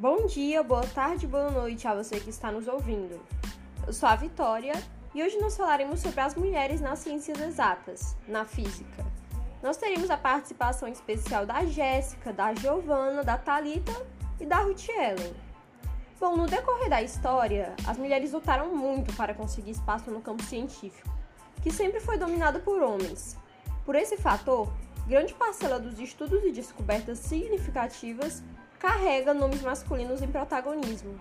Bom dia, boa tarde, boa noite a você que está nos ouvindo. Eu sou a Vitória e hoje nós falaremos sobre as mulheres nas ciências exatas, na física. Nós teremos a participação especial da Jéssica, da Giovana, da Talita e da Ruth Ellen. Bom, no decorrer da história, as mulheres lutaram muito para conseguir espaço no campo científico, que sempre foi dominado por homens. Por esse fator, grande parcela dos estudos e descobertas significativas carrega nomes masculinos em protagonismo.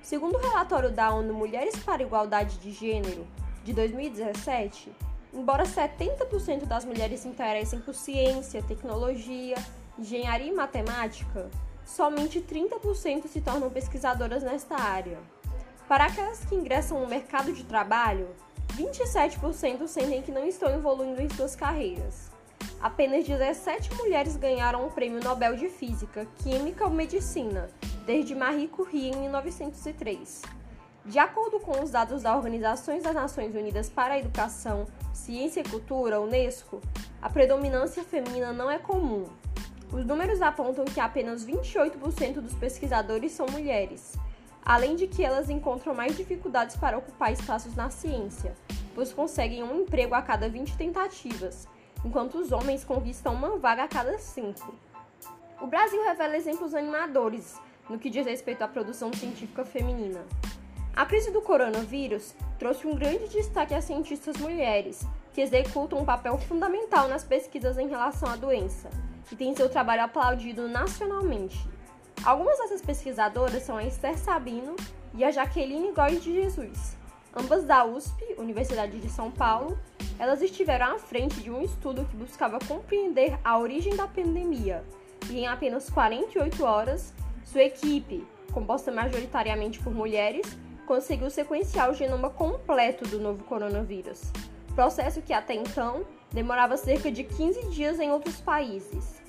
Segundo o relatório da ONU Mulheres para a Igualdade de Gênero, de 2017, embora 70% das mulheres se interessem por ciência, tecnologia, engenharia e matemática, somente 30% se tornam pesquisadoras nesta área. Para aquelas que ingressam no mercado de trabalho, 27% sentem que não estão evoluindo em suas carreiras. Apenas 17 mulheres ganharam o Prêmio Nobel de Física, Química ou Medicina, desde Marie Curie em 1903. De acordo com os dados da Organização das Nações Unidas para a Educação, Ciência e Cultura, Unesco, a predominância feminina não é comum. Os números apontam que apenas 28% dos pesquisadores são mulheres, além de que elas encontram mais dificuldades para ocupar espaços na ciência, pois conseguem um emprego a cada 20 tentativas enquanto os homens conquistam uma vaga a cada cinco. O Brasil revela exemplos animadores no que diz respeito à produção científica feminina. A crise do coronavírus trouxe um grande destaque às cientistas mulheres, que executam um papel fundamental nas pesquisas em relação à doença e têm seu trabalho aplaudido nacionalmente. Algumas dessas pesquisadoras são a Esther Sabino e a Jaqueline Góes de Jesus, ambas da USP, Universidade de São Paulo, elas estiveram à frente de um estudo que buscava compreender a origem da pandemia e, em apenas 48 horas, sua equipe, composta majoritariamente por mulheres, conseguiu sequenciar o genoma completo do novo coronavírus, processo que até então demorava cerca de 15 dias em outros países.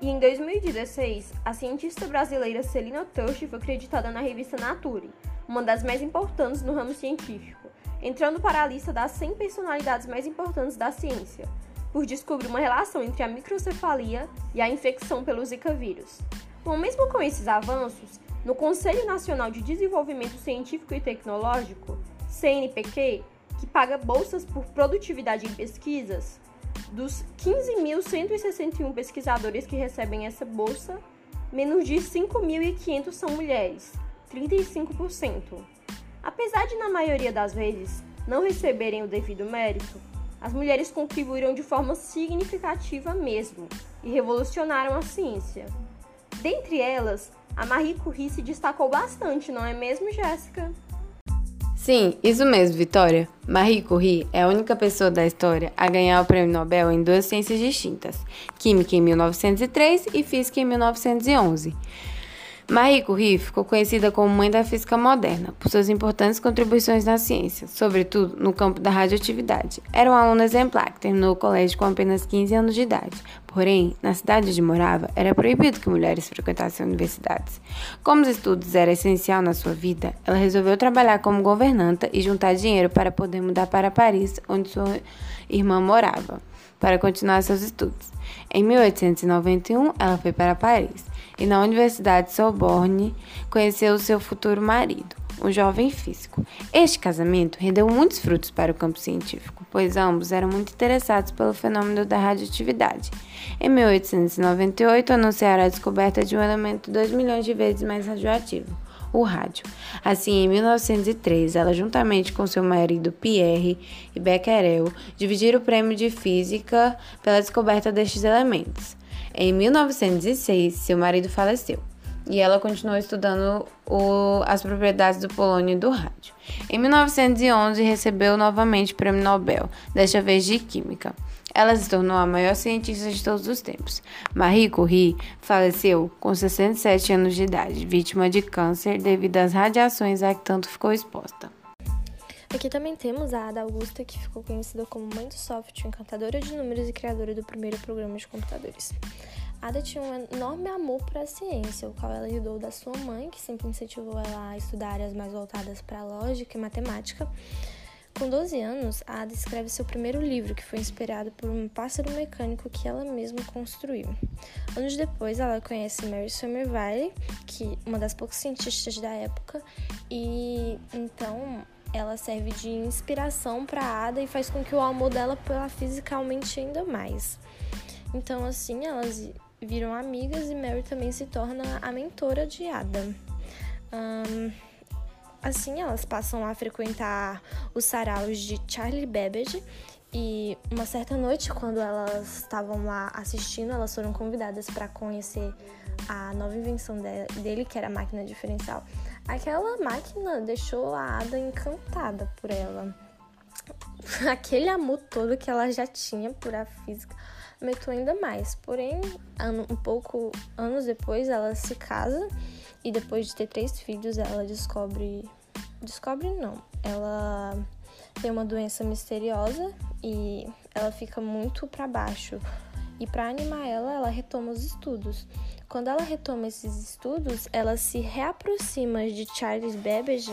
E em 2016, a cientista brasileira Celina Tush foi acreditada na revista Nature, uma das mais importantes no ramo científico, entrando para a lista das 100 personalidades mais importantes da ciência, por descobrir uma relação entre a microcefalia e a infecção pelo Zika vírus. Bom, mesmo com esses avanços, no Conselho Nacional de Desenvolvimento Científico e Tecnológico, CNPq, que paga bolsas por produtividade em pesquisas, dos 15.161 pesquisadores que recebem essa bolsa, menos de 5.500 são mulheres, 35%. Apesar de, na maioria das vezes, não receberem o devido mérito, as mulheres contribuíram de forma significativa mesmo e revolucionaram a ciência. Dentre elas, a Marie Curie se destacou bastante, não é mesmo, Jéssica? Sim, isso mesmo, Vitória. Marie Curie é a única pessoa da história a ganhar o prêmio Nobel em duas ciências distintas: Química em 1903 e Física em 1911. Marie Curie ficou conhecida como mãe da física moderna por suas importantes contribuições na ciência, sobretudo no campo da radioatividade. Era uma aluna exemplar que terminou o colégio com apenas 15 anos de idade. Porém, na cidade onde morava, era proibido que mulheres frequentassem universidades. Como os estudos eram essencial na sua vida, ela resolveu trabalhar como governanta e juntar dinheiro para poder mudar para Paris, onde sua irmã morava, para continuar seus estudos. Em 1891, ela foi para Paris e na Universidade Sorbonne conheceu seu futuro marido, um jovem físico. Este casamento rendeu muitos frutos para o campo científico, pois ambos eram muito interessados pelo fenômeno da radioatividade. Em 1898, anunciaram a descoberta de um elemento 2 milhões de vezes mais radioativo, o rádio. Assim, em 1903, ela, juntamente com seu marido Pierre e Becquerel, dividiram o prêmio de física pela descoberta destes elementos. Em 1906, seu marido faleceu e ela continuou estudando o, as propriedades do polônio e do rádio. Em 1911, recebeu novamente o Prêmio Nobel, desta vez de Química. Ela se tornou a maior cientista de todos os tempos. Marie Curie faleceu com 67 anos de idade, vítima de câncer devido às radiações a que tanto ficou exposta. Aqui também temos a Ada Augusta, que ficou conhecida como mãe do software, encantadora de números e criadora do primeiro programa de computadores. Ada tinha um enorme amor para a ciência, o qual ela herdou da sua mãe, que sempre incentivou ela a estudar áreas mais voltadas para lógica e matemática. Com 12 anos, Ada escreve seu primeiro livro, que foi inspirado por um pássaro mecânico que ela mesma construiu. Anos depois, ela conhece Mary Somerville, que uma das poucas cientistas da época, e então ela serve de inspiração para Ada e faz com que o amor dela pela física aumente ainda mais. Então, assim, elas viram amigas e Mary também se torna a mentora de Ada. Um, assim, elas passam a frequentar os saraus de Charlie Babbage e uma certa noite, quando elas estavam lá assistindo, elas foram convidadas para conhecer a nova invenção dele, que era a máquina diferencial. Aquela máquina deixou a Ada encantada por ela. Aquele amor todo que ela já tinha por a física aumentou ainda mais. Porém, um pouco anos depois, ela se casa e depois de ter três filhos, ela descobre. Descobre não. Ela tem uma doença misteriosa e ela fica muito para baixo. E para animar ela, ela retoma os estudos. Quando ela retoma esses estudos, ela se reaproxima de Charles Babbage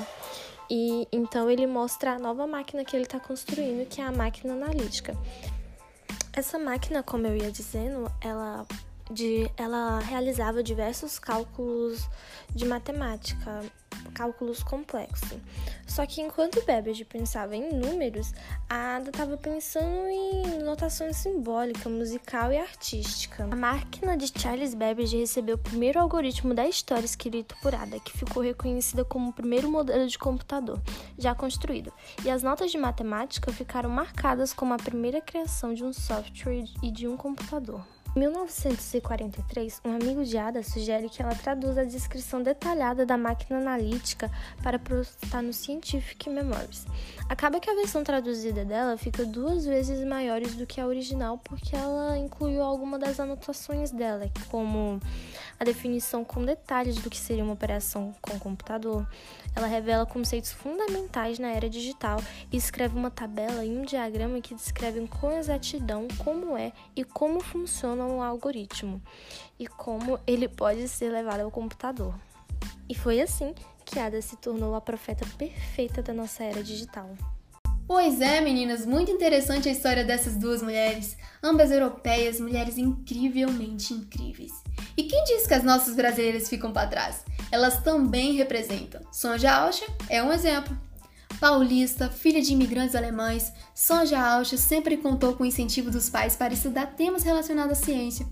e então ele mostra a nova máquina que ele está construindo, que é a máquina analítica. Essa máquina, como eu ia dizendo, ela de, ela realizava diversos cálculos de matemática, cálculos complexos. Só que enquanto Babbage pensava em números, a Ada estava pensando em notação simbólica, musical e artística. A máquina de Charles Babbage recebeu o primeiro algoritmo da história escrito por Ada, que ficou reconhecida como o primeiro modelo de computador já construído. E as notas de matemática ficaram marcadas como a primeira criação de um software e de um computador. Em 1943, um amigo de Ada sugere que ela traduza a descrição detalhada da máquina analítica para postar no Scientific Memories. Acaba que a versão traduzida dela fica duas vezes maiores do que a original porque ela incluiu algumas das anotações dela, como a definição com detalhes do que seria uma operação com computador. Ela revela conceitos fundamentais na era digital e escreve uma tabela e um diagrama que descrevem com exatidão como é e como funciona um algoritmo e como ele pode ser levado ao computador. E foi assim que Ada se tornou a profeta perfeita da nossa era digital. Pois é, meninas, muito interessante a história dessas duas mulheres, ambas europeias, mulheres incrivelmente incríveis. E quem diz que as nossas brasileiras ficam para trás? Elas também representam. Sonja Alcha é um exemplo. Paulista, filha de imigrantes alemães, Sonja Alcha sempre contou com o incentivo dos pais para estudar temas relacionados à ciência.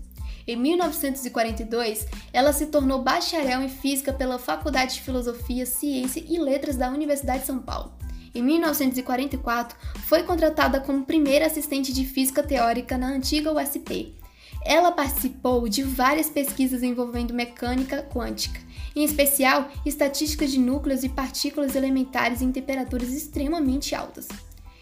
Em 1942, ela se tornou bacharel em física pela Faculdade de Filosofia, Ciência e Letras da Universidade de São Paulo. Em 1944, foi contratada como primeira assistente de física teórica na antiga USP. Ela participou de várias pesquisas envolvendo mecânica quântica em especial estatísticas de núcleos e partículas elementares em temperaturas extremamente altas.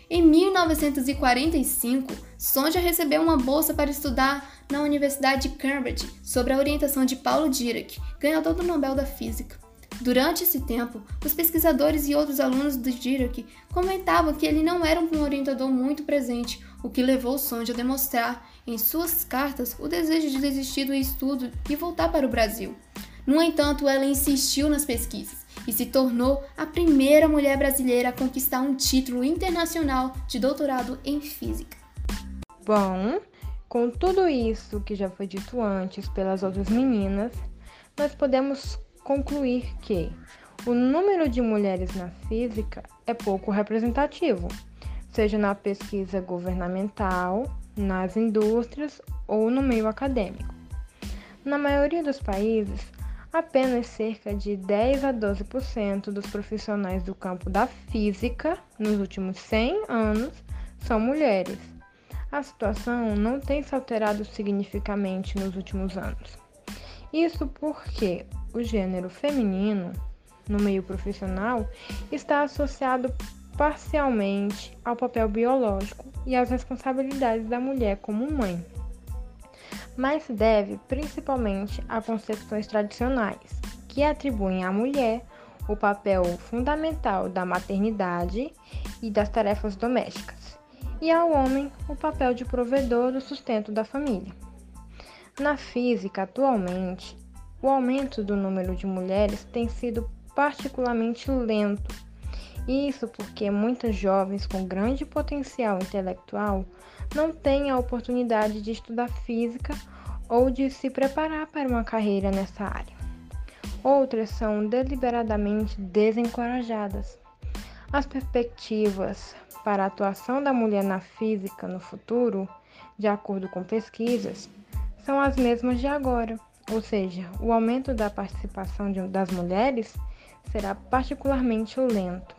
Em 1945, Sonja recebeu uma bolsa para estudar na Universidade de Cambridge sob a orientação de Paulo Dirac, ganhador do Nobel da Física. Durante esse tempo, os pesquisadores e outros alunos do Dirac comentavam que ele não era um orientador muito presente, o que levou Sonja a demonstrar em suas cartas o desejo de desistir do estudo e voltar para o Brasil. No entanto, ela insistiu nas pesquisas e se tornou a primeira mulher brasileira a conquistar um título internacional de doutorado em física. Bom, com tudo isso que já foi dito antes pelas outras meninas, nós podemos concluir que o número de mulheres na física é pouco representativo, seja na pesquisa governamental, nas indústrias ou no meio acadêmico. Na maioria dos países, apenas cerca de 10 a 12% dos profissionais do campo da física nos últimos 100 anos são mulheres. A situação não tem se alterado significativamente nos últimos anos. Isso porque o gênero feminino no meio profissional está associado parcialmente ao papel biológico e às responsabilidades da mulher como mãe mas deve principalmente a concepções tradicionais, que atribuem à mulher o papel fundamental da maternidade e das tarefas domésticas, e ao homem o papel de provedor do sustento da família. Na física, atualmente, o aumento do número de mulheres tem sido particularmente lento, Isso porque muitas jovens com grande potencial intelectual não têm a oportunidade de estudar física ou de se preparar para uma carreira nessa área. Outras são deliberadamente desencorajadas. As perspectivas para a atuação da mulher na física no futuro, de acordo com pesquisas, são as mesmas de agora, ou seja, o aumento da participação de, das mulheres será particularmente lento.